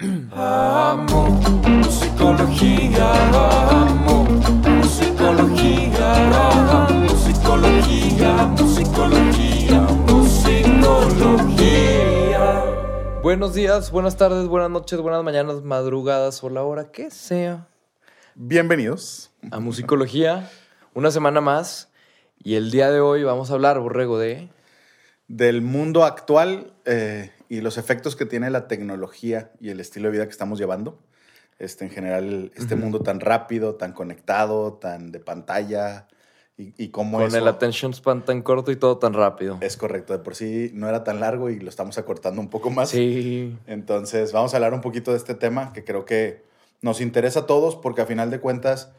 Amo musicología, amo musicología, amo musicología, musicología, musicología. Buenos días, buenas tardes, buenas noches, buenas mañanas, madrugadas o la hora que sea. Bienvenidos. A Musicología, una semana más. Y el día de hoy vamos a hablar, Borrego, de... Del mundo actual eh, y los efectos que tiene la tecnología y el estilo de vida que estamos llevando. Este, en general, este mundo tan rápido, tan conectado, tan de pantalla y, y cómo Con eso- el attention span tan corto y todo tan rápido. Es correcto, de por sí no era tan largo y lo estamos acortando un poco más. Sí, Entonces, vamos a hablar un poquito de este tema que creo que nos interesa a todos porque a final de cuentas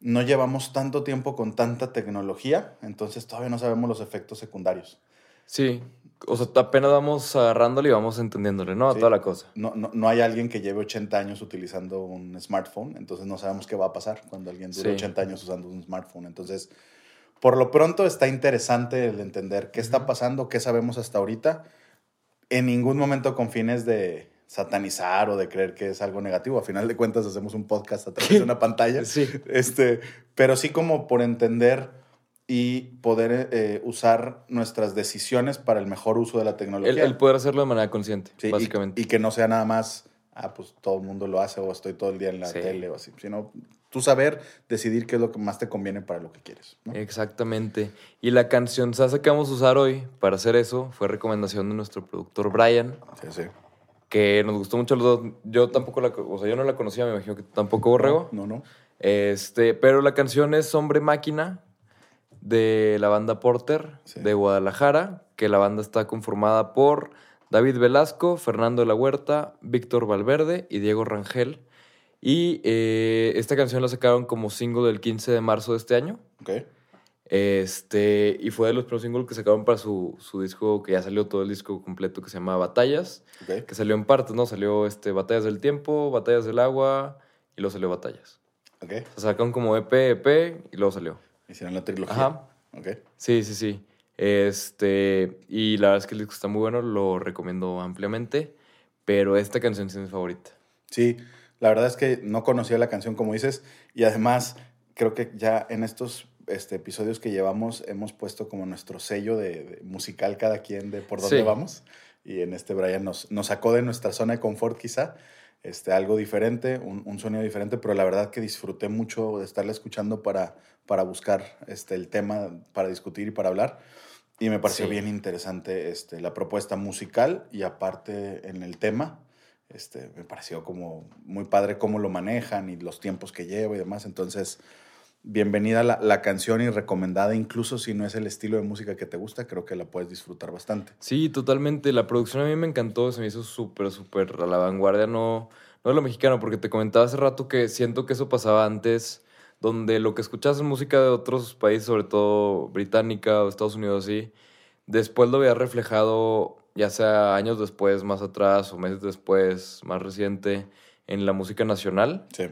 no llevamos tanto tiempo con tanta tecnología, entonces todavía no sabemos los efectos secundarios. sí. O sea, apenas vamos agarrándole y vamos entendiéndole, ¿no? A Sí. toda la cosa. No, no, no hay alguien que lleve 80 años utilizando un smartphone, entonces no sabemos qué va a pasar cuando alguien dure Sí. 80 años usando un smartphone. Entonces, por lo pronto está interesante el entender qué está pasando, qué sabemos hasta ahorita. En ningún momento con fines de satanizar o de creer que es algo negativo. A final de cuentas hacemos un podcast a través de una pantalla. Sí. Este, pero sí como por entender y poder eh, usar nuestras decisiones para el mejor uso de la tecnología. El, el poder hacerlo de manera consciente, Sí, básicamente. Y, que no sea nada más, ah, pues todo el mundo lo hace o estoy todo el día en la Sí. tele o así, sino tú saber decidir qué es lo que más te conviene para lo que quieres. ¿no? Exactamente. Y la canción Sasa que vamos a usar hoy para hacer eso fue recomendación de nuestro productor Brian, Sí, sí. que nos gustó mucho los dos. Yo tampoco la, o sea, yo no la conocía, me imagino que tampoco Borrego. No, no. Este, pero la canción es Hombre Máquina de la banda Porter Sí. de Guadalajara, que la banda está conformada por David Velasco, Fernando de la Huerta, Víctor Valverde y Diego Rangel. Y eh, esta canción la sacaron como single del 15 de marzo de este año. Ok. Este, y fue de los primeros singles que sacaron para su, su disco, que ya salió todo el disco completo, que se llama Batallas, que salió en partes, ¿no? Salió este, Batallas del Tiempo, Batallas del Agua, y luego salió Batallas. Ok. O sea, sacaron como EP, EP, y luego salió. Hicieron la trilogía. Ajá. Ok. Sí, sí, sí. Este, y la verdad es que el disco está muy bueno, lo recomiendo ampliamente, pero esta canción sí es mi favorita. Sí, la verdad es que no conocía la canción como dices y además creo que ya en estos este, episodios que llevamos hemos puesto como nuestro sello de, de musical cada quien de por dónde Sí. vamos y en este Brian nos, nos sacó de nuestra zona de confort quizá, este, algo diferente, un, un sonido diferente, pero la verdad que disfruté mucho de estarla escuchando para, para buscar este, el tema, para discutir y para hablar. Y me pareció Sí. bien interesante este, la propuesta musical y aparte en el tema. Este, me pareció como muy padre cómo lo manejan y los tiempos que lleva y demás. Entonces, bienvenida la, la canción y recomendada, incluso si no es el estilo de música que te gusta, creo que la puedes disfrutar bastante. Sí, totalmente. La producción a mí me encantó, se me hizo súper, súper a la vanguardia, no, no de lo mexicano, porque te comentaba hace rato que siento que eso pasaba antes, donde lo que escuchabas en música de otros países, sobre todo británica o Estados Unidos, así, después lo veía reflejado, ya sea años después, más atrás, o meses después, más reciente, en la música nacional. Sí,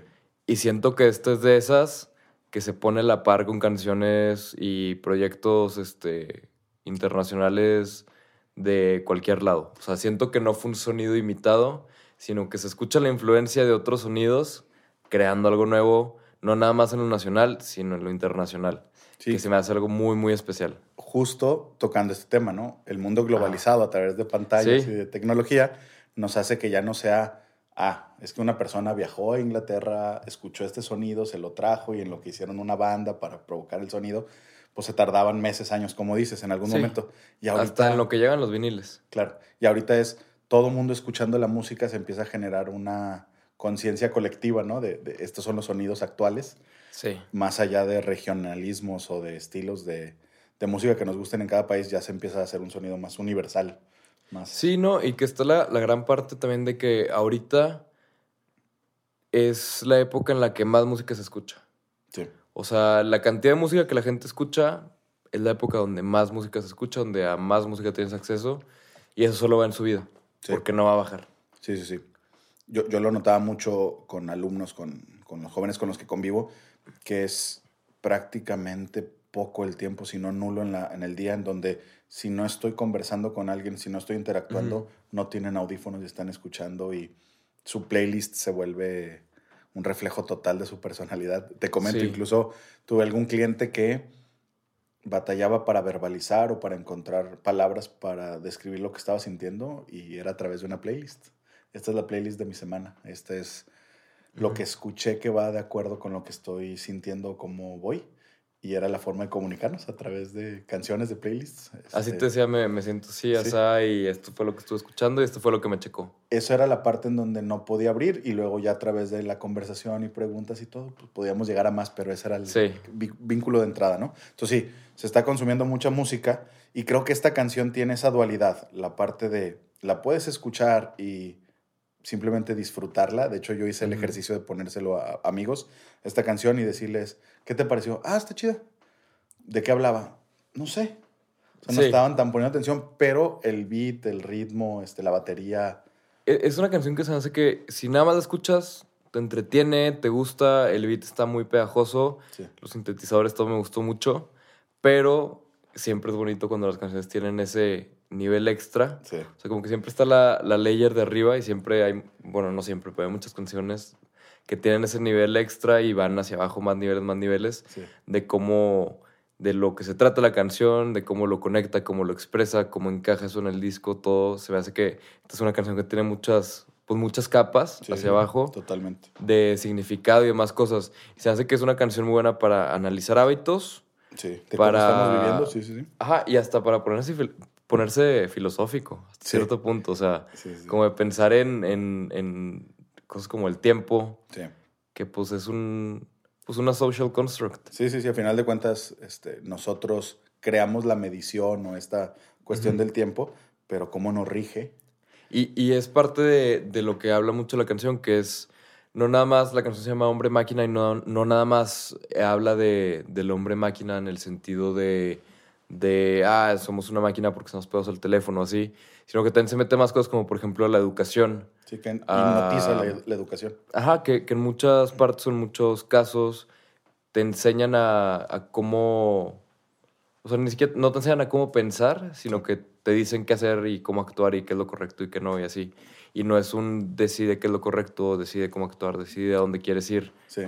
Y siento que esta es de esas que se pone a la par con canciones y proyectos este, internacionales de cualquier lado. O sea, siento que no fue un sonido imitado, sino que se escucha la influencia de otros sonidos creando algo nuevo, no nada más en lo nacional, sino en lo internacional. Sí. Que se me hace algo muy, muy especial. justo tocando este tema, ¿no? El mundo globalizado a través de pantallas Sí. y de tecnología nos hace que ya no sea, ah, es que una persona viajó a Inglaterra, escuchó este sonido, se lo trajo y en lo que hicieron una banda para provocar el sonido, pues se tardaban meses, años, como dices, en algún Sí. momento. Y ahorita, Hasta en lo que llegan los viniles. Claro. Y ahorita es todo mundo escuchando la música, se empieza a generar una conciencia colectiva, ¿no? De, de estos son los sonidos actuales, Sí. más allá de regionalismos o de estilos de, de música que nos gusten en cada país, ya se empieza a hacer un sonido más universal. Más, Sí, no, y que está la, la gran parte también de que ahorita es la época en la que más música se escucha. sí, O sea, la cantidad de música que la gente escucha es la época donde más música se escucha, donde a más música tienes acceso, y eso solo va en subida, Sí. porque no va a bajar. sí, sí. sí. Yo, yo lo notaba mucho con alumnos, con, con los jóvenes con los que convivo, que es prácticamente poco el tiempo, si no nulo en, la, en el día, en donde si no estoy conversando con alguien, si no estoy interactuando, no tienen audífonos y están escuchando y su playlist se vuelve un reflejo total de su personalidad. Te comento, Sí. incluso tuve algún cliente que batallaba para verbalizar o para encontrar palabras para describir lo que estaba sintiendo y era a través de una playlist. Esta es la playlist de mi semana. Este es lo que escuché que va de acuerdo con lo que estoy sintiendo, cómo voy. Y era la forma de comunicarnos a través de canciones, de playlists. Así Este, te decía, me, me siento así, Sí. asá, y esto fue lo que estuve escuchando y esto fue lo que me checó. Eso era la parte en donde no podía abrir y luego ya a través de la conversación y preguntas y todo, pues podíamos llegar a más, pero ese era el Sí. vínculo de entrada, ¿no? Entonces sí, se está consumiendo mucha música y creo que esta canción tiene esa dualidad, la parte de la puedes escuchar y simplemente disfrutarla. De hecho, yo hice el ejercicio de ponérselo a amigos, esta canción, y decirles, ¿qué te pareció? Ah, está chida. ¿De qué hablaba? No sé. O sea, no estaban tan poniendo atención, pero el beat, el ritmo, este, la batería, E- Es una canción que se hace que si nada más la escuchas, te entretiene, te gusta, el beat está muy pegajoso, sí. los sintetizadores, todo me gustó mucho, pero siempre es bonito cuando las canciones tienen ese nivel extra. Sí. O sea, como que siempre está la, la layer de arriba y siempre hay, bueno, no siempre, pero hay muchas canciones que tienen ese nivel extra y van hacia abajo más niveles, más niveles, Sí. de cómo, de lo que se trata la canción, de cómo lo conecta, cómo lo expresa, cómo encaja eso en el disco, todo. Se me hace que esta es una canción que tiene muchas, pues muchas capas Sí, hacia abajo Totalmente. de significado y demás cosas. Y se hace que es una canción muy buena para analizar hábitos, Sí. De Para- estamos viviendo, sí, sí, sí. ajá, y hasta para ponerse, ponerse filosófico, hasta Sí. cierto punto. O sea, Sí, sí. como de pensar en, en, en cosas como el tiempo, Sí. que pues es un, pues una social construct. Sí, sí, sí, a final de cuentas, este, nosotros creamos la medición o esta cuestión del tiempo, pero cómo nos rige. Y, y es parte de, de lo que habla mucho la canción, que es no nada más, la canción se llama Hombre Máquina y no, no nada más habla de, del hombre máquina en el sentido de, de, ah, somos una máquina porque se nos pegamos el teléfono, así, sino que también se mete más cosas como, por ejemplo, la educación. Sí, que Ah. hipnotiza la, la educación. Ajá, que, que en muchas partes en muchos casos te enseñan a, a cómo, o sea, ni siquiera, no te enseñan a cómo pensar, sino que te dicen qué hacer y cómo actuar y qué es lo correcto y qué no y así. Y no es un decide qué es lo correcto, decide cómo actuar, decide a dónde quieres ir. Sí.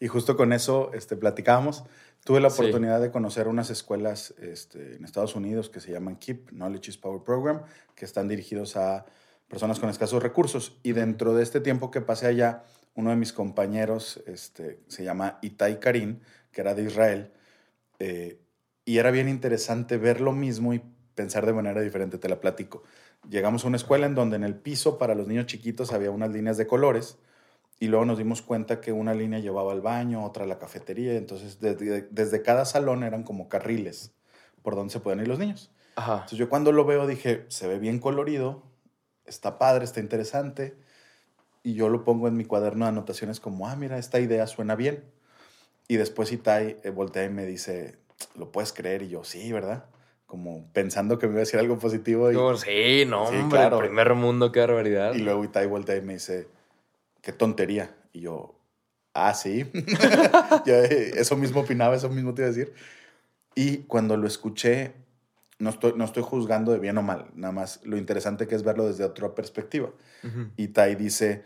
Y justo con eso este, platicábamos. Tuve la Sí. oportunidad de conocer unas escuelas este, en Estados Unidos que se llaman KEEP, Knowledge is Power Program, que están dirigidos a personas con escasos recursos. Y dentro de este tiempo que pasé allá, uno de mis compañeros este, se llama Itai Karim, que era de Israel, eh, y era bien interesante ver lo mismo y pensar de manera diferente, te la platico. Llegamos a una escuela en donde en el piso para los niños chiquitos había unas líneas de colores y luego nos dimos cuenta que una línea llevaba al baño, otra a la cafetería, entonces desde, desde cada salón eran como carriles por donde se pueden ir los niños. Ajá. Entonces yo cuando lo veo dije, se ve bien colorido, está padre, está interesante. Y yo lo pongo en mi cuaderno de anotaciones como, ah, mira, esta idea suena bien. Y después Itai eh, voltea y me dice, ¿lo puedes creer? Y yo, sí, ¿verdad? Como pensando que me iba a decir algo positivo. Y, sí, no, Sí, hombre, claro. primer mundo, qué barbaridad. y luego Itai voltea y me dice, qué tontería. Y yo, ah, sí. Yo, eh, eso mismo opinaba, eso mismo te iba a decir. Y cuando lo escuché, no estoy, no estoy juzgando de bien o mal, nada más lo interesante que es verlo desde otra perspectiva. Y Tai dice,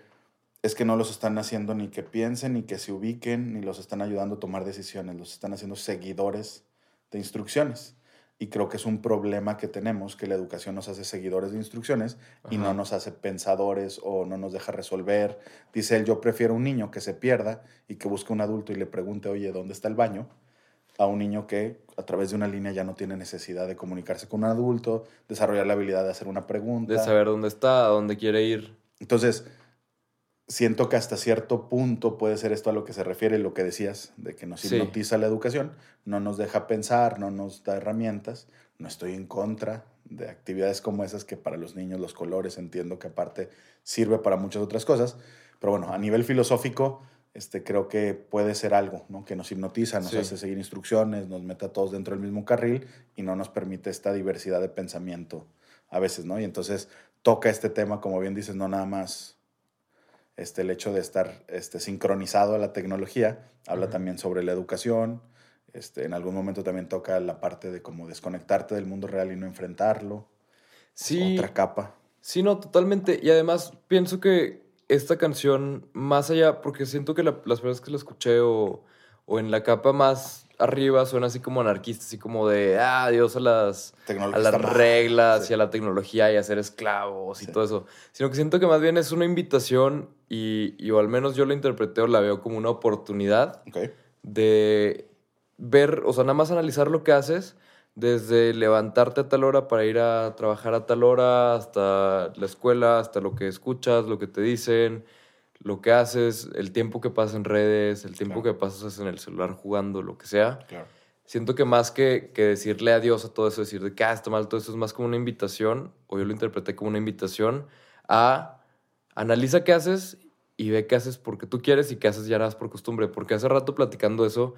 es que no los están haciendo ni que piensen, ni que se ubiquen, ni los están ayudando a tomar decisiones, los están haciendo seguidores de instrucciones. Y creo que es un problema que tenemos, que la educación nos hace seguidores de instrucciones y no nos hace pensadores o no nos deja resolver. Dice él, yo prefiero un niño que se pierda y que busque un adulto y le pregunte, oye, ¿dónde está el baño? A un niño que a través de una línea ya no tiene necesidad de comunicarse con un adulto, desarrollar la habilidad de hacer una pregunta. De saber dónde está, a dónde quiere ir. Entonces, siento que hasta cierto punto puede ser esto a lo que se refiere lo que decías, de que nos Sí. hipnotiza la educación, no nos deja pensar, no nos da herramientas. No estoy en contra de actividades como esas que para los niños los colores entiendo que aparte sirve para muchas otras cosas, pero bueno, a nivel filosófico este, creo que puede ser algo ¿no? que nos hipnotiza, nos Sí. hace seguir instrucciones, nos mete a todos dentro del mismo carril y no nos permite esta diversidad de pensamiento a veces, ¿no? Y entonces toca este tema, como bien dices, no nada más este, el hecho de estar este, sincronizado a la tecnología, habla también sobre la educación, este, en algún momento también toca la parte de cómo desconectarte del mundo real y no enfrentarlo, Sí. otra capa. Sí, no, totalmente. Y además pienso que esta canción, más allá, porque siento que la- las personas que la escuché o, o en la capa más arriba suena así como anarquista, así como de, ah, adiós a las, a las reglas Sí. y a la tecnología y a ser esclavos y todo eso. Sino que siento que más bien es una invitación y, y o al menos yo la interpreté o la veo como una oportunidad de ver, o sea, nada más analizar lo que haces, desde levantarte a tal hora para ir a trabajar a tal hora, hasta la escuela, hasta lo que escuchas, lo que te dicen, lo que haces, el tiempo que pasas en redes, el tiempo Claro. que pasas en el celular jugando, lo que sea. Claro. Siento que más que, que decirle adiós a todo eso, decir de que ah, está mal, todo eso es más como una invitación, o yo lo interpreté como una invitación a analiza qué haces y ve qué haces porque tú quieres y qué haces ya más por costumbre. Porque hace rato platicando eso,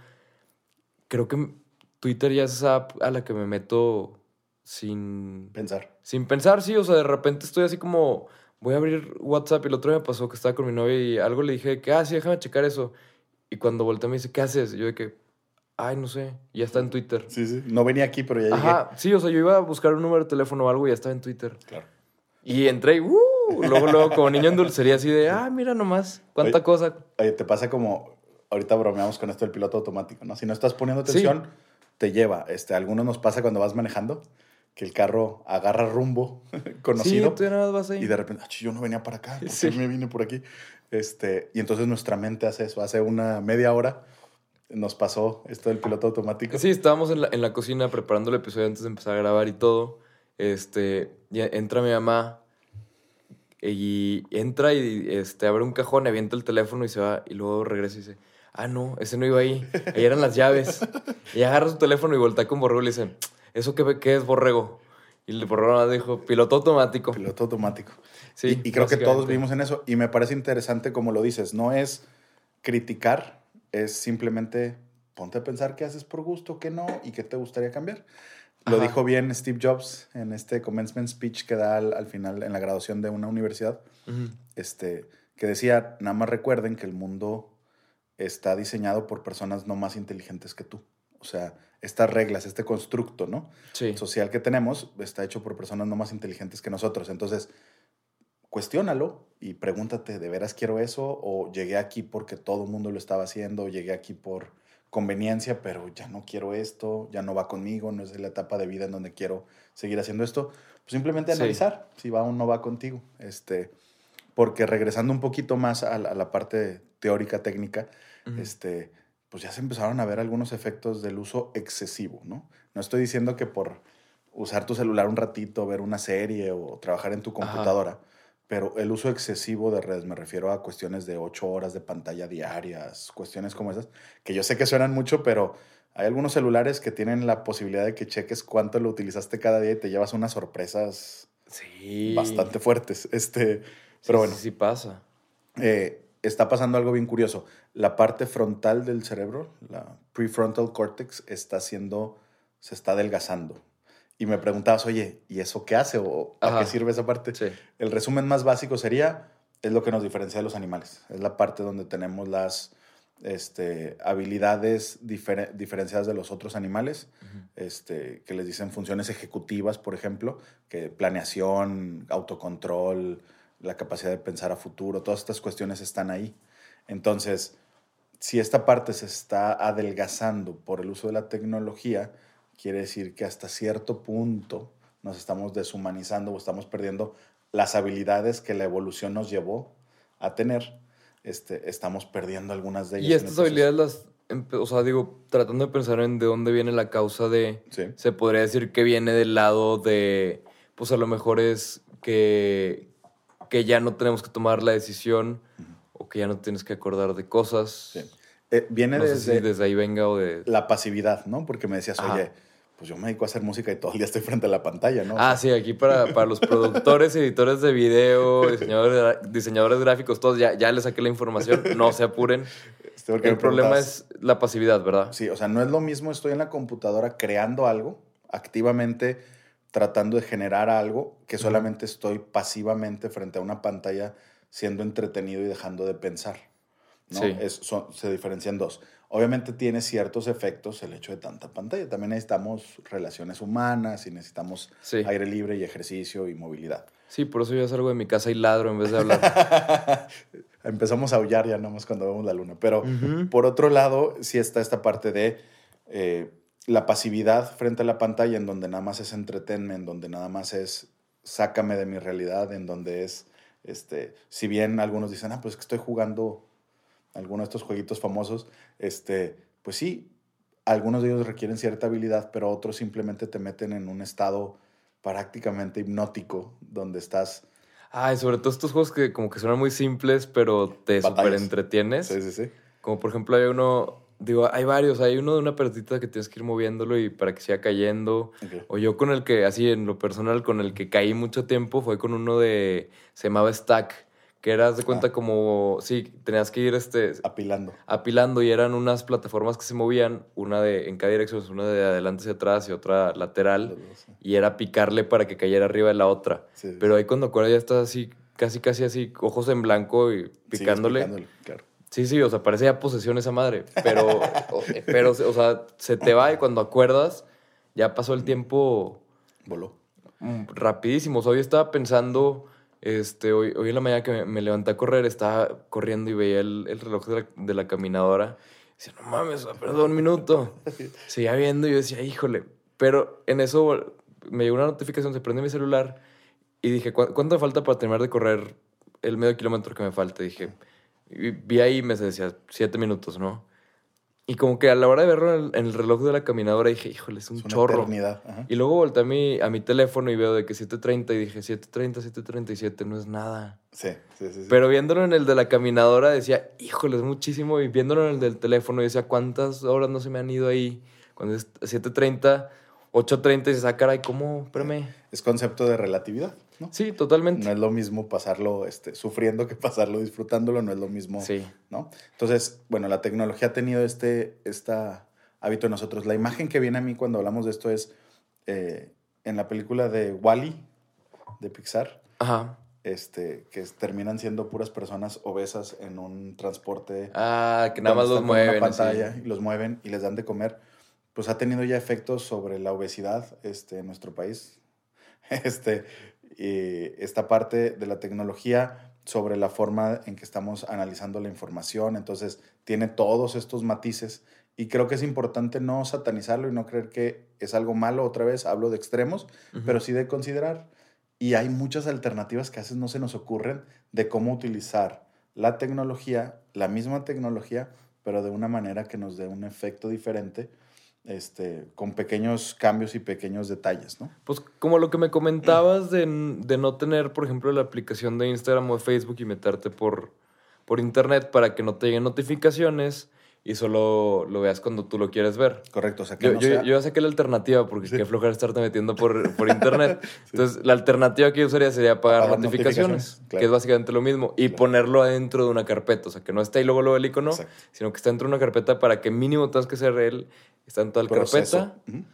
creo que Twitter ya es esa app a la que me meto sin, Pensar. sin pensar, sí. O sea, de repente estoy así como, voy a abrir WhatsApp y el otro día me pasó que estaba con mi novia y algo le dije que, ah, sí, déjame checar eso. Y cuando volteé me dice, ¿qué haces? Y yo de que, ay, no sé, ya está en Twitter. Sí, sí. No venía aquí, pero ya llegué. Ajá, sí, o sea, yo iba a buscar un número de teléfono o algo y ya estaba en Twitter. Claro. Y entré y, ¡uh! Luego, luego, como niño en dulcería, así de, ah, mira nomás, cuánta Oye. cosa. Oye, te pasa como, ahorita bromeamos con esto del piloto automático, ¿no? Si no estás poniendo Sí. atención, te lleva. Este, algunos nos pasa cuando vas manejando, que el carro agarra rumbo conocido Sí, tú nada más vas ahí. y de repente, "Ach, yo no venía para acá, ¿por qué Sí. me vine por aquí? Este, y entonces nuestra mente hace eso. Hace una media hora nos pasó esto del piloto automático. Sí, estábamos en la, en la cocina preparando el episodio antes de empezar a grabar y todo. Este, y entra mi mamá y entra y este, abre un cajón, avienta el teléfono y se va. Y luego regresa y dice, ah, no, ese no iba ahí. Ahí eran las llaves. Y agarra su teléfono y voltea con Borrego y le dice, ¿eso qué, qué es Borrego? Y el Borrego dijo, piloto automático. Piloto automático. Sí, y, y creo que todos básicamente. vimos en eso. Y me parece interesante como lo dices. No es criticar, es simplemente ponte a pensar qué haces por gusto, qué no y qué te gustaría cambiar. Lo Ajá. dijo bien Steve Jobs en este commencement speech que da al, al final en la graduación de una universidad, este, que decía, nada más recuerden que el mundo está diseñado por personas no más inteligentes que tú. O sea, estas reglas, este constructo, ¿no? Sí. social que tenemos está hecho por personas no más inteligentes que nosotros. Entonces, cuestiónalo y pregúntate, ¿de veras quiero eso? ¿O llegué aquí porque todo el mundo lo estaba haciendo? ¿O llegué aquí por conveniencia, pero ya no quiero esto, ya no va conmigo, no es la etapa de vida en donde quiero seguir haciendo esto? Pues simplemente Sí. analizar si va o no va contigo. Este, porque regresando un poquito más a la, a la parte teórica, técnica, este, pues ya se empezaron a ver algunos efectos del uso excesivo, ¿no? No estoy diciendo que por usar tu celular un ratito, ver una serie o trabajar en tu Ajá. computadora, pero el uso excesivo de redes, me refiero a cuestiones de ocho horas de pantalla diarias, cuestiones como esas, que yo sé que suenan mucho, pero hay algunos celulares que tienen la posibilidad de que cheques cuánto lo utilizaste cada día y te llevas unas sorpresas Sí. bastante fuertes. Este, Sí, pero sí, bueno, Sí, pasa. eh, está pasando algo bien curioso. La parte frontal del cerebro, la prefrontal cortex, está siendo, se está adelgazando. Y me preguntabas, oye, ¿y eso qué hace? ¿O a Ajá. qué sirve esa parte? Sí. El resumen más básico sería, es lo que nos diferencia de los animales. Es la parte donde tenemos las este, habilidades difere- diferenciadas de los otros animales, este, que les dicen funciones ejecutivas, por ejemplo, que planeación, autocontrol, la capacidad de pensar a futuro, todas estas cuestiones están ahí. Entonces, si esta parte se está adelgazando por el uso de la tecnología, quiere decir que hasta cierto punto nos estamos deshumanizando o estamos perdiendo las habilidades que la evolución nos llevó a tener. Este, estamos perdiendo algunas de ellas. Y estas habilidades las, o sea, digo, tratando de pensar en de dónde viene la causa de, Sí. se podría decir que viene del lado de, pues a lo mejor es que, que ya no tenemos que tomar la decisión o que ya no tienes que acordar de cosas. Sí. Eh, viene No desde si desde ahí venga o de... la pasividad, ¿no? Porque me decías, Ajá. oye, pues yo me dedico a hacer música y todo el día estoy frente a la pantalla, ¿no? Ah, sí, aquí para, para los productores, editores de video, diseñadores, diseñadores gráficos, todos, ya, ya les saqué la información, no se apuren. Este, El problema es la pasividad, ¿verdad? Sí, o sea, no es lo mismo estoy en la computadora creando algo, activamente tratando de generar algo, que solamente estoy pasivamente frente a una pantalla siendo entretenido y dejando de pensar. ¿no? Sí. Es- son- se diferencian dos. Obviamente tiene ciertos efectos el hecho de tanta pantalla. También necesitamos relaciones humanas y necesitamos Sí. aire libre y ejercicio y movilidad. Sí, por eso yo salgo de mi casa y ladro en vez de hablar. Empezamos a aullar ya nomás cuando vemos la luna. Pero por otro lado, sí está esta parte de eh, la pasividad frente a la pantalla, en donde nada más es entretenme, en donde nada más es sácame de mi realidad, en donde es, este, si bien algunos dicen, ah, pues que estoy jugando alguno de estos jueguitos famosos, este, pues sí, algunos de ellos requieren cierta habilidad, pero otros simplemente te meten en un estado prácticamente hipnótico, donde estás... Ay, sobre todo estos juegos que como que suenan muy simples, pero te Batallas. súper entretienes. Sí, sí, sí. Como por ejemplo hay uno, digo, hay varios. Hay uno de una pelotita que tienes que ir moviéndolo y para que siga cayendo. O yo con el que, así en lo personal, con el que caí mucho tiempo fue con uno de, se llamaba Stack, que eras de cuenta Ah. como, sí, tenías que ir este, Apilando. apilando y eran unas plataformas que se movían, una de en cada dirección, una de adelante hacia atrás y otra lateral, sí. y era picarle para que cayera arriba de la otra. Sí, Pero ahí cuando acuerdas ya estás así, casi casi así, ojos en blanco y picándole. picándole, claro. Sí, sí, o sea, parece ya posesión esa madre. Pero, pero, o sea, se te va y cuando acuerdas, ya pasó el tiempo Voló. mm, rapidísimo. O sea, hoy estaba pensando, este, hoy, hoy en la mañana que me, me levanté a correr, estaba corriendo y veía el, el reloj de la, de la caminadora. Decía, no mames, perdón, un minuto. Seguía viendo y yo decía, híjole. Pero en eso me llegó una notificación, se prende mi celular y dije, "¿Cu- ¿cuánto me falta para terminar de correr el medio kilómetro que me falta? Dije, y vi ahí y me decía, siete minutos, ¿no? Y como que a la hora de verlo en el, en el reloj de la caminadora dije, híjole, es un Es una chorro. ajá. Y luego volteé a mi, a mi teléfono y veo de que 7.30 y dije, 7.30, 7.37, no es nada. Sí, sí, sí. sí. Pero viéndolo en el de la caminadora decía, híjole, es muchísimo. Y viéndolo en el del teléfono decía, ¿cuántas horas no se me han ido ahí? Cuando es 7.30, 8.30 y dices, ah, caray, ¿cómo? Espérame. Es concepto de relatividad, ¿no? Sí, totalmente. No es lo mismo pasarlo este, sufriendo que pasarlo disfrutándolo, no es lo mismo, Sí. ¿no? Entonces, bueno, la tecnología ha tenido este esta hábito en nosotros. La imagen que viene a mí cuando hablamos de esto es eh, en la película de Wally de Pixar, Ajá. este, que terminan siendo puras personas obesas en un transporte Ah, que nada más los una mueven. así. pantalla y los mueven y les dan de comer, pues ha tenido ya efectos sobre la obesidad este, en nuestro país. Este, y esta parte de la tecnología sobre la forma en que estamos analizando la información, entonces tiene todos estos matices y creo que es importante no satanizarlo y no creer que es algo malo, otra vez hablo de extremos, pero sí de considerar. Y hay muchas alternativas que a veces no se nos ocurren de cómo utilizar la tecnología, la misma tecnología, pero de una manera que nos dé un efecto diferente, este, con pequeños cambios y pequeños detalles, ¿no? Pues como lo que me comentabas de, de no tener, por ejemplo, la aplicación de Instagram o de Facebook y meterte por, por internet para que no te lleguen notificaciones y solo lo veas cuando tú lo quieres ver. Correcto, o sea que Yo, no yo, sea- yo ya saqué la alternativa porque qué flojera estarte metiendo por, por internet. Entonces, la alternativa que yo usaría sería Apagar notificaciones, notificaciones, claro. que es básicamente lo mismo, y Claro. ponerlo adentro de una carpeta. O sea, que no esté ahí luego, luego el icono, Exacto. sino que está dentro de una carpeta para que mínimo tengas que ser él, está en toda la proceso. carpeta.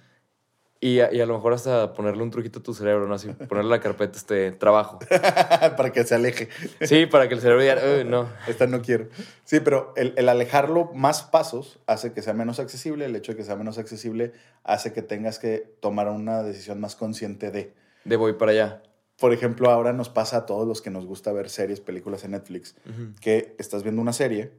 Y a, y a lo mejor hasta ponerle un truquito a tu cerebro, ¿no? Así, ponerle la carpeta este trabajo. Para que se aleje. Sí, para que el cerebro diga, "Uy, no. Esta no quiero. Sí, pero el, el alejarlo más pasos hace que sea menos accesible. El hecho de que sea menos accesible hace que tengas que tomar una decisión más consciente de. De voy para allá. Por ejemplo, ahora nos pasa a todos los que nos gusta ver series, películas en Netflix, que estás viendo una serie,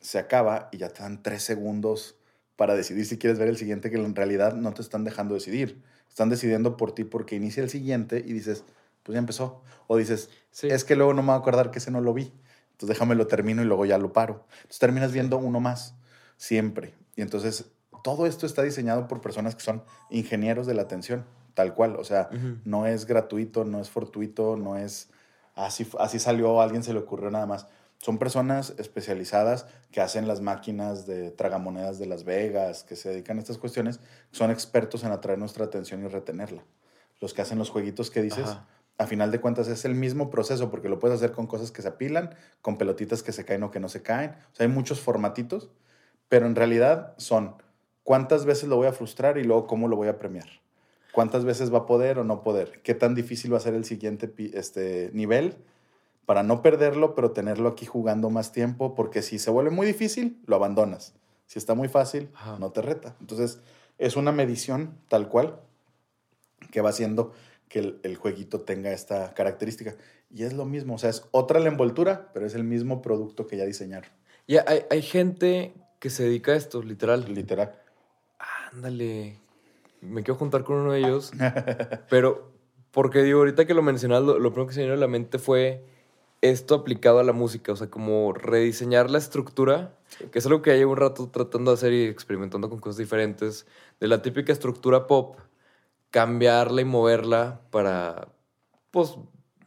se acaba y ya te dan tres segundos para decidir si quieres ver el siguiente, que en realidad no te están dejando decidir. Están decidiendo por ti porque inicia el siguiente y dices, pues ya empezó. O dices, Sí. es que luego no me voy a acordar que ese no lo vi. Entonces déjame lo termino y luego ya lo paro. Entonces terminas viendo uno más, siempre. Y entonces todo esto está diseñado por personas que son ingenieros de la atención, tal cual. O sea, no es gratuito, no es fortuito, no es así, así salió, a alguien se le ocurrió nada más. Son personas especializadas que hacen las máquinas de tragamonedas de Las Vegas, que se dedican a estas cuestiones, son expertos en atraer nuestra atención y retenerla. Los que hacen los jueguitos que dices, Ajá. a final de cuentas es el mismo proceso, porque lo puedes hacer con cosas que se apilan, con pelotitas que se caen o que no se caen. O sea, hay muchos formatitos, pero en realidad son cuántas veces lo voy a frustrar y luego cómo lo voy a premiar. ¿Cuántas veces va a poder o no poder? ¿Qué tan difícil va a ser el siguiente este, nivel? Para no perderlo, pero tenerlo aquí jugando más tiempo, porque si se vuelve muy difícil, lo abandonas. Si está muy fácil, Ajá. no te reta. Entonces, es una medición tal cual que va haciendo que el, el jueguito tenga esta característica. Y es lo mismo, o sea, es otra la envoltura, pero es el mismo producto que ya diseñaron, Y hay, hay gente que se dedica a esto, literal. literal. Ándale. Me quiero juntar con uno de ellos. pero, porque digo, ahorita que lo mencionas, lo, lo primero que se me vino a la mente fue esto aplicado a la música. O sea, como rediseñar la estructura, que es algo que ya llevo un rato tratando de hacer y experimentando con cosas diferentes. De la típica estructura pop, cambiarla y moverla para, pues,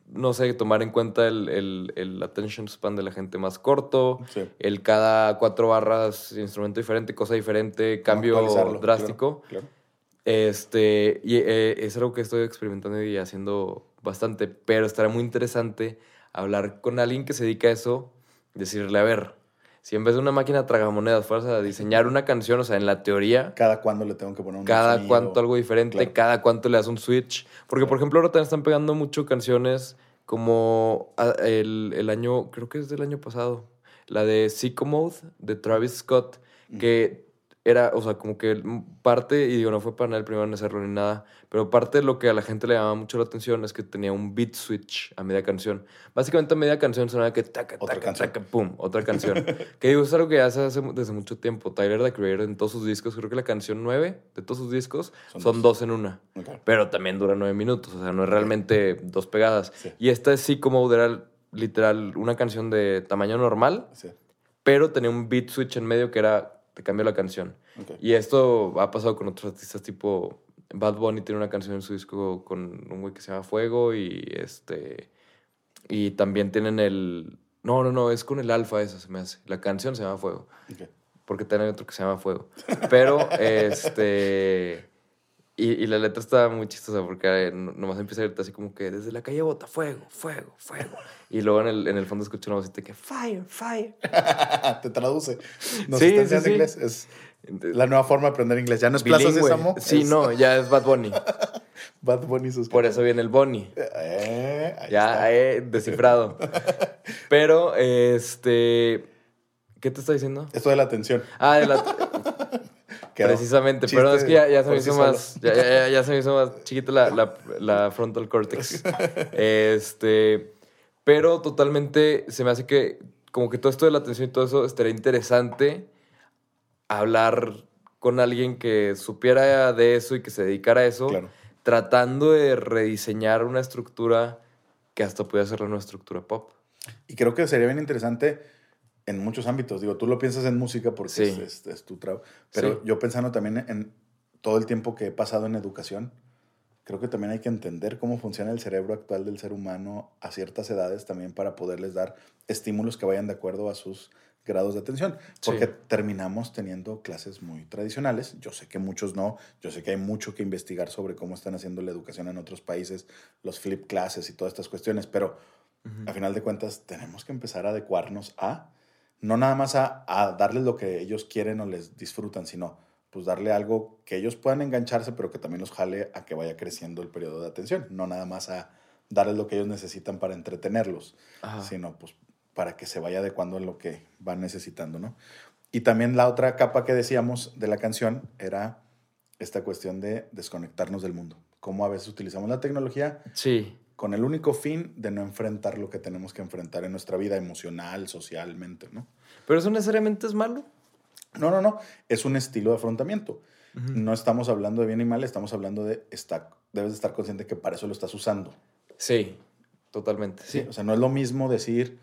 no sé, tomar en cuenta el, el, el attention span de la gente más corto, Sí. el cada cuatro barras, instrumento diferente, cosa diferente, cambio drástico. claro, claro. Este, y eh, es algo que estoy experimentando y haciendo bastante, pero estará muy interesante hablar con alguien que se dedica a eso, decirle, a ver, si en vez de una máquina tragamonedas fueras a diseñar una canción, o sea, en la teoría, Cada cuándo le tengo que poner un cada sonido. cuánto algo diferente, Claro. cada cuánto le das un switch. Porque, por ejemplo, ahora también están pegando mucho canciones como ah, el, el año, creo que es del año pasado, la de Sicko Mode de Travis Scott, que era, o sea, como que parte, y digo, no fue para nada el primero en hacerlo ni nada, pero parte de lo que a la gente le llamaba mucho la atención es que tenía un beat switch a media canción. Básicamente a media canción sonaba que taca, taca, canción. taca, pum, otra canción. que digo, es algo que hace hace desde mucho tiempo. Tyler, the Creator, en todos sus discos, creo que la canción 9 de todos sus discos Son son, dos. dos. en una. Pero también dura nueve minutos, o sea, no es realmente dos pegadas. Sí. Y esta sí como era literal una canción de tamaño normal, Sí. pero tenía un beat switch en medio que era, te cambio la canción. Y esto ha pasado con otros artistas tipo Bad Bunny tiene una canción en su disco con un güey que se llama Fuego y este y también tienen el no, no, no, es con el Alfa eso se me hace. La canción se llama Fuego, ok. porque hay otro que se llama Fuego. Pero este y, y la letra está muy chistosa porque eh, no- nomás empieza a gritar así como que desde la calle bota fuego, fuego, fuego. Y luego en el, en el fondo escucha una vocita que fire, fire. Te traduce. Nos Sí, está sí, sí. inglés. Es la nueva forma de aprender inglés. Ya no es Plaza Bilingüe. Sésamo. Sí, es no, ya es Bad Bunny. Bad Bunny sus Por eso viene el Bonnie. Eh, Ya he descifrado. Pero, este. ¿Qué te está diciendo? Esto de la atención. Ah, de la- Quedó. precisamente. Pero es que ya, ya se me hizo más. Ya, ya- ya se me hizo más chiquita la, la- la frontal cortex. Este. Pero totalmente se me hace que, como que todo esto de la atención y todo eso estaría interesante hablar con alguien que supiera de eso y que se dedicara a eso Claro. tratando de rediseñar una estructura que hasta puede ser una estructura pop. Y creo que sería bien interesante en muchos ámbitos. Digo, tú lo piensas en música porque Sí. es, es- es tu trabajo. Pero Sí. yo pensando también en todo el tiempo que he pasado en educación, creo que también hay que entender cómo funciona el cerebro actual del ser humano a ciertas edades también para poderles dar estímulos que vayan de acuerdo a sus grados de atención. Porque Sí. terminamos teniendo clases muy tradicionales. Yo sé que muchos no. Yo sé que hay mucho que investigar sobre cómo están haciendo la educación en otros países, los flip classes y todas estas cuestiones. Pero a final de cuentas tenemos que empezar a adecuarnos a, no nada más a, a darles lo que ellos quieren o les disfrutan, sino pues darle algo que ellos puedan engancharse, pero que también los jale a que vaya creciendo el periodo de atención, no nada más a darles lo que ellos necesitan para entretenerlos, Ajá. sino pues para que se vaya adecuando en lo que van necesitando, ¿no? Y también la otra capa que decíamos de la canción era esta cuestión de desconectarnos del mundo, cómo a veces utilizamos la tecnología Sí. Con el único fin de no enfrentar lo que tenemos que enfrentar en nuestra vida emocional, socialmente, ¿no? Pero eso necesariamente es malo. No, no, no, es un estilo de afrontamiento. No estamos hablando de bien y mal, estamos hablando de, está, debes de estar consciente que para eso lo estás usando. Sí, totalmente. ¿sí? Sí. O sea, no es lo mismo decir,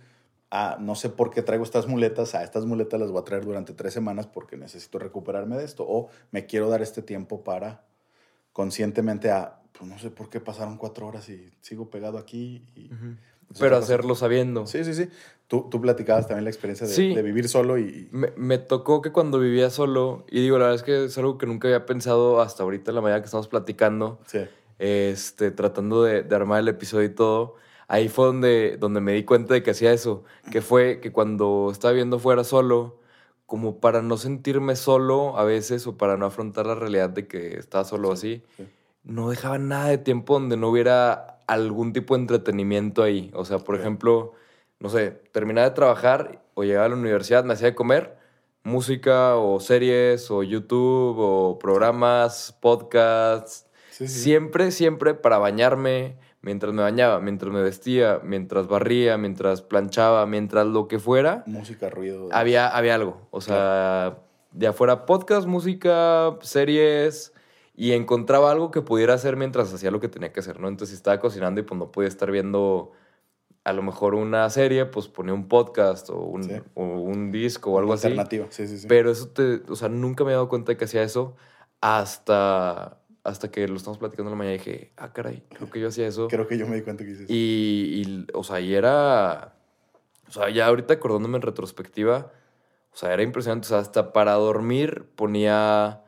ah, no sé por qué traigo estas muletas, a estas muletas las voy a traer durante tres semanas porque necesito recuperarme de esto, o me quiero dar este tiempo para conscientemente a, pues no sé por qué pasaron cuatro horas y sigo pegado aquí. Y, es Pero otra cosa. hacerlo sabiendo. Sí, sí, sí. Tú, tú platicabas también la experiencia de, Sí. de vivir solo y... Me, me tocó que cuando vivía solo, y digo, la verdad es que es algo que nunca había pensado hasta ahorita en la mañana que estamos platicando, Sí, este, tratando de, de armar el episodio y todo, ahí fue donde, donde me di cuenta de que hacía eso, que fue que cuando estaba viendo fuera solo, como para no sentirme solo a veces o para no afrontar la realidad de que estaba solo así, sí. No dejaba nada de tiempo donde no hubiera algún tipo de entretenimiento ahí. O sea, por ejemplo, no sé, terminaba de trabajar o llegaba a la universidad, me hacía de comer, música o series o YouTube o programas, podcasts. Sí, sí. Siempre, siempre para bañarme, mientras me bañaba, mientras me vestía, mientras barría, mientras planchaba, mientras lo que fuera, Música, ruido. había, había algo. O sea, de afuera podcast, música, series. Y encontraba algo que pudiera hacer mientras hacía lo que tenía que hacer, ¿no? Entonces, si estaba cocinando y pues no podía estar viendo a lo mejor una serie, pues ponía un podcast o un, Sí. o un disco o algo así. Alternativa. Sí, sí, sí. Pero eso te, o sea, nunca me he dado cuenta de que hacía eso hasta, hasta que lo estamos platicando en la mañana y dije, ah, caray, creo que yo hacía eso. Creo que yo me di cuenta que hice eso. Y, y, o sea, y era, o sea, ya ahorita acordándome en retrospectiva, o sea, era impresionante. O sea, hasta para dormir ponía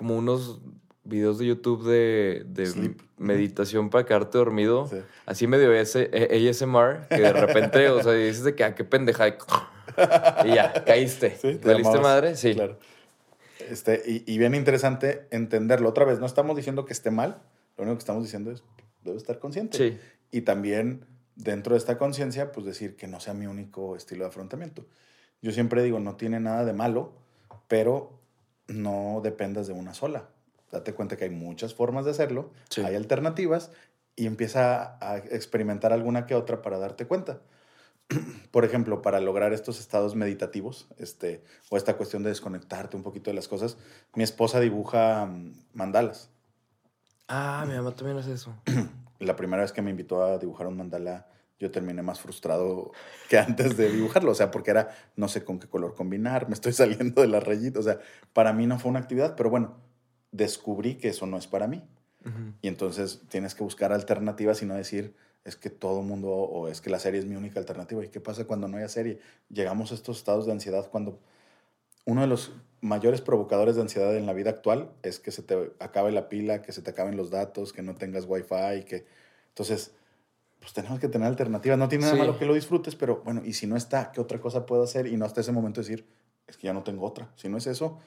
como unos videos de YouTube de, de meditación para quedarte dormido. Sí. Así medio ese, eh, ASMR, que de repente, o sea, dices de que, ah, qué pendeja. Y y ya, caíste. Sí, te ¿Valiste madre? Sí. Claro. Este, y, y bien interesante entenderlo. Otra vez, no estamos diciendo que esté mal, lo único que estamos diciendo es, debo estar consciente. Sí. Y también, dentro de esta conciencia, pues decir que no sea mi único estilo de afrontamiento. Yo siempre digo, no tiene nada de malo, pero no dependas de una sola. Date cuenta que hay muchas formas de hacerlo, Sí. hay alternativas y empieza a experimentar alguna que otra para darte cuenta. Por ejemplo, para lograr estos estados meditativos, este, o esta cuestión de desconectarte un poquito de las cosas, mi esposa dibuja mm, mandalas. Ah, mi mamá también hace eso. La primera vez que me invitó a dibujar un mandala, yo terminé más frustrado que antes de dibujarlo. O sea, porque era, no sé con qué color combinar, me estoy saliendo de la rayita. O sea, para mí no fue una actividad, pero bueno, descubrí que eso no es para mí. Ujú. Y entonces tienes que buscar alternativas y no decir, es que todo mundo o es que la serie es mi única alternativa. ¿Y qué pasa cuando no hay serie? Llegamos a estos estados de ansiedad cuando uno de los mayores provocadores de ansiedad en la vida actual es que se te acabe la pila, que se te acaben los datos, que no tengas wifi, que... Entonces, pues tenemos que tener alternativas. No tiene nada Sí. malo que lo disfrutes, pero bueno, y si no está, ¿qué otra cosa puedo hacer? Y no hasta ese momento decir, es que ya no tengo otra. Si no es eso,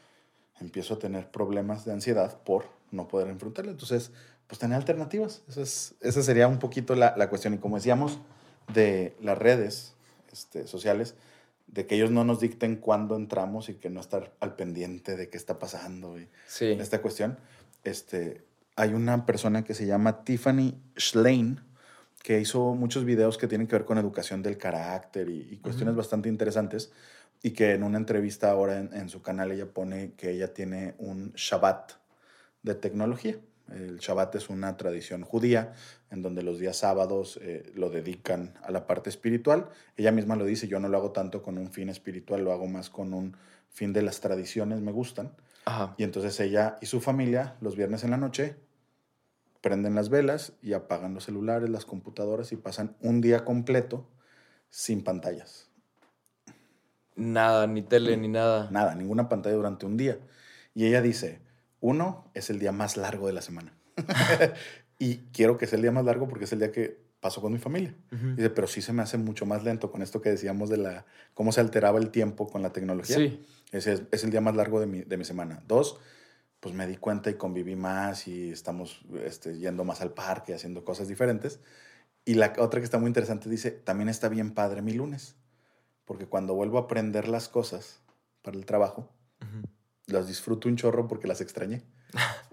empiezo a tener problemas de ansiedad por no poder enfrentarlo. Entonces, pues tener alternativas. Esa, es, esa sería un poquito la, la cuestión. Y como decíamos, de las redes este, sociales, de que ellos no nos dicten cuándo entramos y que no estar al pendiente de qué está pasando y Sí. esta cuestión. Este, hay una persona que se llama Tiffany Schlein que hizo muchos videos que tienen que ver con educación del carácter y, y cuestiones bastante interesantes y que en una entrevista ahora en, en su canal ella pone que ella tiene un Shabbat de tecnología. El Shabbat es una tradición judía en donde los días sábados eh, lo dedican a la parte espiritual. Ella misma lo dice, yo no lo hago tanto con un fin espiritual, lo hago más con un fin de las tradiciones, me gustan. Ajá. Y entonces ella y su familia los viernes en la noche prenden las velas y apagan los celulares, las computadoras y pasan un día completo sin pantallas. Nada, ni tele, ni nada. Nada, ninguna pantalla durante un día. Y ella dice, uno es el día más largo de la semana. y quiero que sea el día más largo porque es el día que paso con mi familia. Ujú. Dice, pero sí se me hace mucho más lento con esto que decíamos de la cómo se alteraba el tiempo con la tecnología. Sí. Ese es, es el día más largo de mi, de mi semana. Dos, pues me di cuenta y conviví más y estamos este, yendo más al parque, haciendo cosas diferentes. Y la otra que está muy interesante dice, también está bien padre mi lunes, porque cuando vuelvo a aprender las cosas para el trabajo, las disfruto un chorro porque las extrañé.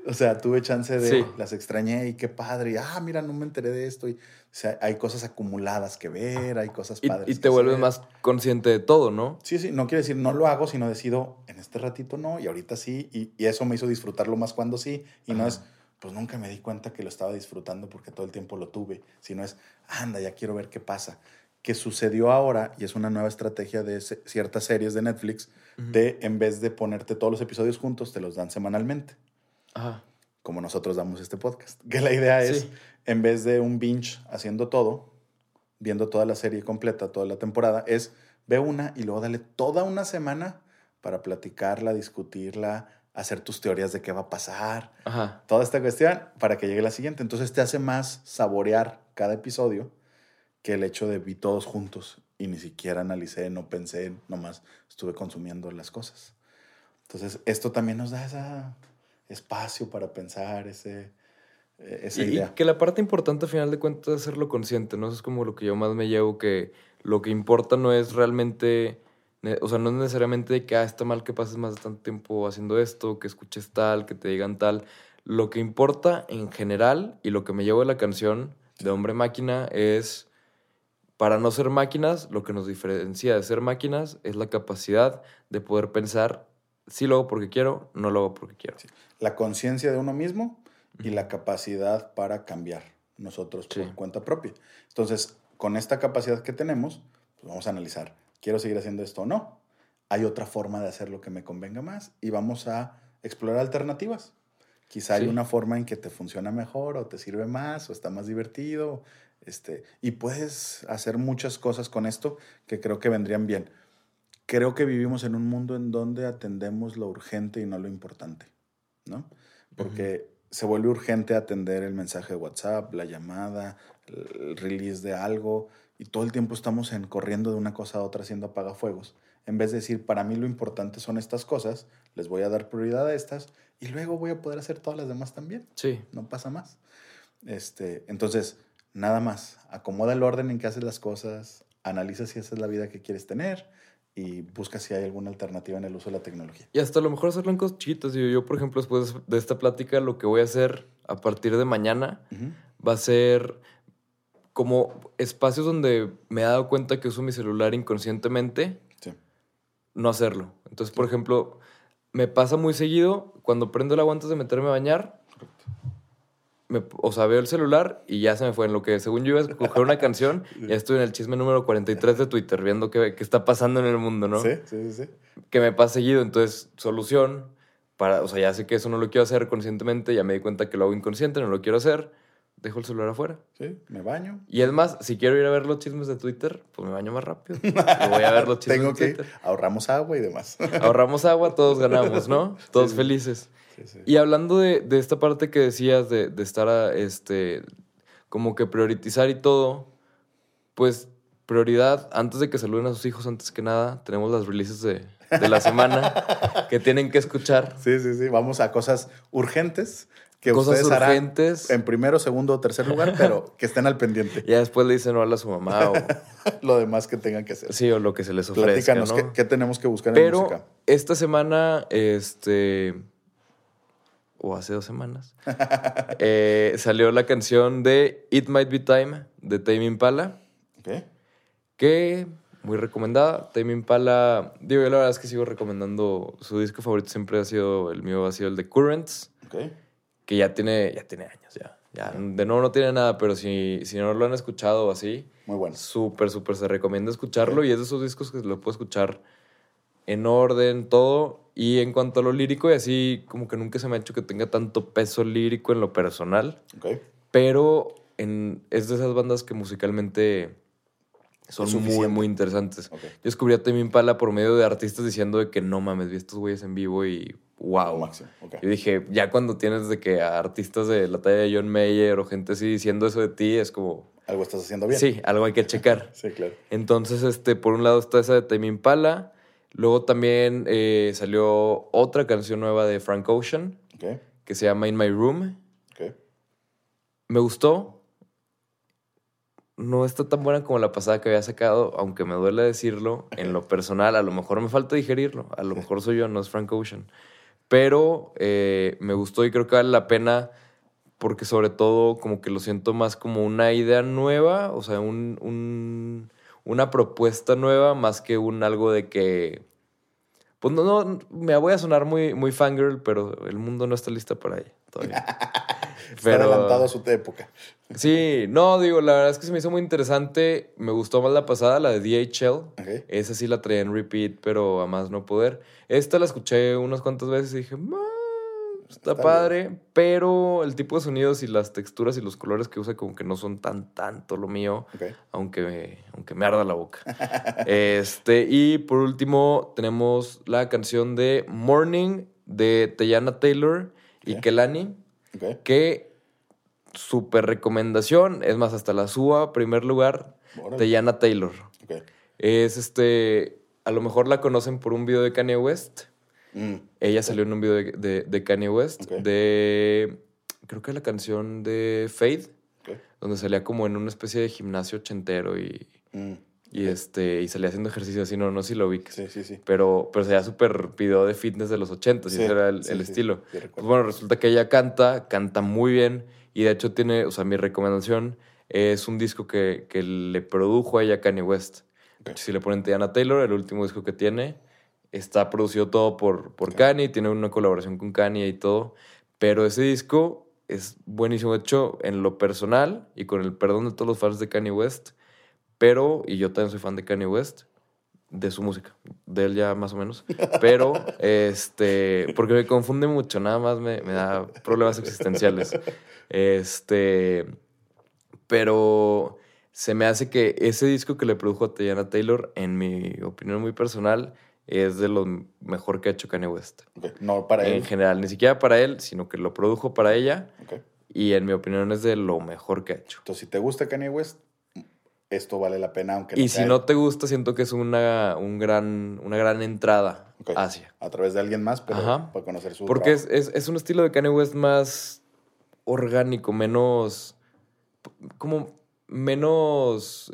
O sea, tuve chance de, Sí. las extrañé y qué padre, y, ah, mira, no me enteré de esto. Y, o sea, hay cosas acumuladas que ver, hay cosas padres. y te vuelves hacer. más consciente de todo, ¿no? Sí, sí, no quiere decir no lo hago, sino decido en este ratito no y ahorita sí. Y, y eso me hizo disfrutarlo más cuando sí. Y no es, pues nunca me di cuenta que lo estaba disfrutando porque todo el tiempo lo tuve. Sino es, anda, ya quiero ver qué pasa. Que sucedió ahora y es una nueva estrategia de ciertas series de Netflix de en vez de ponerte todos los episodios juntos, te los dan semanalmente. Ajá. Como nosotros damos este podcast. Que la idea es, Sí. en vez de un binge haciendo todo, viendo toda la serie completa, toda la temporada, es ve una y luego dale toda una semana para platicarla, discutirla, hacer tus teorías de qué va a pasar, Ajá. toda esta cuestión para que llegue la siguiente. Entonces te hace más saborear cada episodio que el hecho de vi todos juntos y ni siquiera analicé, no pensé, nomás estuve consumiendo las cosas. Entonces esto también nos da ese espacio para pensar, ese, eh, esa Y, y idea. que la parte importante al final de cuentas es hacerlo consciente, ¿no? Eso es como lo que yo más me llevo, que lo que importa no es realmente, o sea, no es necesariamente que ah, está mal que pases más de tanto tiempo haciendo esto, que escuches tal, que te digan tal. Lo que importa en general y lo que me llevo de la canción de Hombre Máquina es, para no ser máquinas, lo que nos diferencia de ser máquinas es la capacidad de poder pensar, sí lo hago porque quiero, no lo hago porque quiero. La conciencia de uno mismo y la capacidad para cambiar nosotros por Sí. cuenta propia. Entonces, con esta capacidad que tenemos, pues vamos a analizar, ¿quiero seguir haciendo esto o no? ¿Hay otra forma de hacer lo que me convenga más? Y vamos a explorar alternativas. Quizá hay Sí. una forma en que te funciona mejor o te sirve más o está más divertido. Este, y puedes hacer muchas cosas con esto que creo que vendrían bien. Creo que vivimos en un mundo en donde atendemos lo urgente y no lo importante, ¿no? Porque se vuelve urgente atender el mensaje de WhatsApp, la llamada, el release de algo, y todo el tiempo estamos en corriendo de una cosa a otra haciendo apagafuegos. En vez de decir, para mí lo importante son estas cosas, les voy a dar prioridad a estas, y luego voy a poder hacer todas las demás también Sí, no pasa más. Este, entonces, nada más, acomoda el orden en que haces las cosas, analiza si esa es la vida que quieres tener y busca si hay alguna alternativa en el uso de la tecnología. Y hasta a lo mejor hacerlo en cosas chiquitas. Digo, yo, por ejemplo, después de esta plática, lo que voy a hacer a partir de mañana va a ser como espacios donde me he dado cuenta que uso mi celular inconscientemente, Sí. no hacerlo. Entonces, por ejemplo, me pasa muy seguido cuando prendo el agua antes de meterme a bañar. Me, o sea, veo el celular y ya se me fue en lo que, según yo iba a escoger una canción, ya estoy en el chisme número 43 de Twitter, viendo qué, qué está pasando en el mundo, ¿no? Sí, sí, sí, sí. que me pasa seguido. Entonces, solución para, o sea, ya sé que eso no lo quiero hacer conscientemente, ya me di cuenta que lo hago inconsciente, no lo quiero hacer, dejo el celular afuera. Sí, me baño. Y es más, si quiero ir a ver los chismes de Twitter, pues me baño más rápido. Voy a ver los chismes Tengo de que Twitter. ahorramos agua y demás. Ahorramos agua, todos ganamos, ¿no? Todos sí. felices. Sí, sí. Y hablando de, de esta parte que decías de, de estar a, este, como que priorizar y todo, pues prioridad, antes de que saluden a sus hijos, antes que nada, tenemos las releases de, de la semana que tienen que escuchar. Sí, sí, sí. Vamos a cosas urgentes que Cosas ustedes harán urgentes. en primero, segundo o tercer lugar, pero que estén al pendiente. Ya después le dicen hola a su mamá o, Lo demás que tengan que hacer. sí, o lo que se les ofrezca, Platícanos, ¿no? ¿qué, qué tenemos que buscar en Pero música? esta semana, este. O hace dos semanas. eh, salió la canción de It Might Be Time de Tame Impala. Ok. Que muy recomendada. Tame Impala. Digo, yo la verdad es que sigo recomendando. Su disco favorito siempre ha sido. El mío ha sido el de Currents. Ok. Que ya tiene, ya tiene años ya. Ya, de nuevo no tiene nada, pero si, si no lo han escuchado o así, Muy bueno. Súper, súper se recomienda escucharlo y es de esos discos que lo puedo escuchar en orden, todo. Y en cuanto a lo lírico, y así como que nunca se me ha hecho que tenga tanto peso lírico en lo personal, Ok. pero en, es de esas bandas que musicalmente son muy, muy interesantes. Ok. Yo descubrí a Tame Impala por medio de artistas diciendo de que no mames, vi estos güeyes en vivo y wow. Máximo. Ok. Yo dije, ya cuando tienes de que a artistas de la talla de John Mayer o gente así diciendo eso de ti, es como, Algo estás haciendo bien. sí, algo hay que checar. Sí, claro. Entonces, este, por un lado está esa de Tame Impala. Luego también eh, salió otra canción nueva de Frank Ocean que se llama In My Room. Ok. Me gustó. No está tan buena como la pasada que había sacado, aunque me duele decirlo. En lo personal, a lo mejor me falta digerirlo. A lo mejor soy yo, no es Frank Ocean. Pero eh, me gustó y creo que vale la pena porque sobre todo como que lo siento más como una idea nueva, o sea, un, un- una propuesta nueva más que un algo de que... Pues no, no, me voy a sonar muy, muy fangirl, pero el mundo no está lista para ella todavía. Está adelantado a su época. Sí, no, digo, la verdad es que se me hizo muy interesante. Me gustó más la pasada, la de DHL. Esa sí la traía en repeat, pero a más no poder. Esta la escuché unas cuantas veces y dije, "Ma, está, Está padre, pero el tipo de sonidos y las texturas y los colores que usa como que no son tan tanto lo mío, Ok. aunque me, aunque me arda la boca. este, y por último tenemos la canción de Morning de Teyana Taylor y. Kelani Ok. que super recomendación, es más, hasta la suba, primer lugar, Órale. Teyana Taylor. Ok. Es este, a lo mejor la conocen por un video de Kanye West. Mm. Ella salió en un video de, de- de Kanye West, de, creo que la canción de Fade, donde salía como en una especie de gimnasio ochentero y, Mm, y este, y salía haciendo ejercicio así, no, no sé si lo vi. Sí, sí, sí. Pero, pero sería súper video de fitness de los ochentas, y Sí, ese era el, sí, el sí, estilo. sí, Pues bueno, resulta que ella canta, canta muy bien, y de hecho tiene, o sea, mi recomendación es un disco que, que le produjo a ella Kanye West. Si le ponen Tiana Taylor, el último disco que tiene, está producido todo por, por. Kanye, tiene una colaboración con Kanye y todo, pero ese disco es buenísimo, de hecho, en lo personal, y con el perdón de todos los fans de Kanye West, pero, y yo también soy fan de Kanye West, de su música, de él ya más o menos, pero, este, porque me confunde mucho, nada más me, me da problemas existenciales. Este, pero se me hace que ese disco que le produjo a Tiana Taylor, en mi opinión muy personal, es de lo mejor que ha hecho Kanye West. No para En él. general, ni siquiera para él, sino que lo produjo para ella y en mi opinión es de lo mejor que ha hecho. Entonces, si te gusta Kanye West, esto vale la pena, aunque Y no si sea no te gusta, siento que es una, un gran, una gran entrada hacia. a través de alguien más, pero Ajá. para conocer su Porque es, es, es un estilo de Kanye West más orgánico, menos. como menos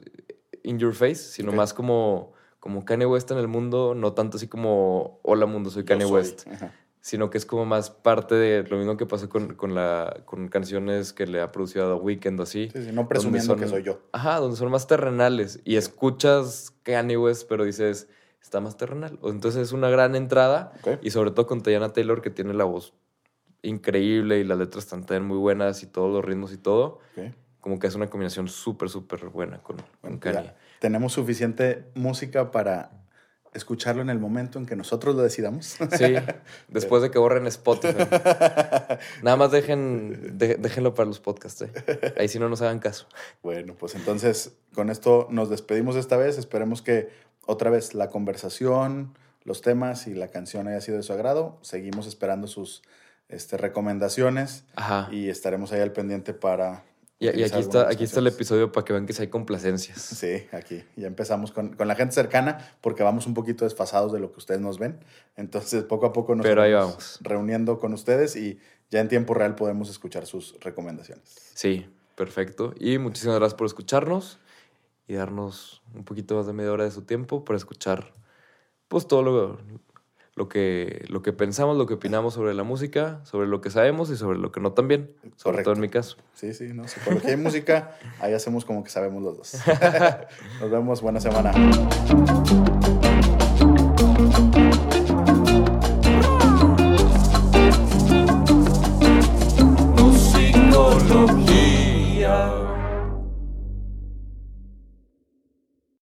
in your face, sino más como, como Kanye West en el mundo, no tanto así como hola mundo, soy Kanye soy. West, Ajá. Sino que es como más parte de lo mismo que pasó con, con, la, con canciones que le ha producido a The Weeknd o así. Sí, sí, no presumiendo son- que soy yo. Ajá, donde son más terrenales y escuchas Kanye West, pero dices, está más terrenal. Entonces es una gran entrada y sobre todo con Tayana Taylor que tiene la voz increíble y las letras están también muy buenas y todos los ritmos y todo. Como que es una combinación súper, súper buena con, Bueno, pues Kanye. ya tenemos suficiente música para escucharlo en el momento en que nosotros lo decidamos. Sí, después de que borren Spotify. Nada más dejen, de- déjenlo para los podcasts. ¿eh? Ahí sí no nos hagan caso. Bueno, pues entonces con esto nos despedimos esta vez. Esperemos que otra vez la conversación, los temas y la canción haya sido de su agrado. Seguimos esperando sus este, recomendaciones Ajá. y estaremos ahí al pendiente para... Y, aquí está, aquí está el episodio para que vean que sí hay complacencias. Sí, aquí. Ya empezamos con, con la gente cercana porque vamos un poquito desfasados de lo que ustedes nos ven. Entonces, poco a poco nos Pero ahí vamos. reuniendo con ustedes y ya en tiempo real podemos escuchar sus recomendaciones. Sí, perfecto. Y muchísimas gracias por escucharnos y darnos un poquito más de media hora de su tiempo para escuchar pues todo lo, lo, que, lo que pensamos, lo que opinamos sobre la música, sobre lo que sabemos y sobre lo que no también, sobre Correcto. todo en mi caso. Sí, sí, ¿no? Psicología y música, ahí hacemos como que sabemos los dos. Nos vemos, buena semana.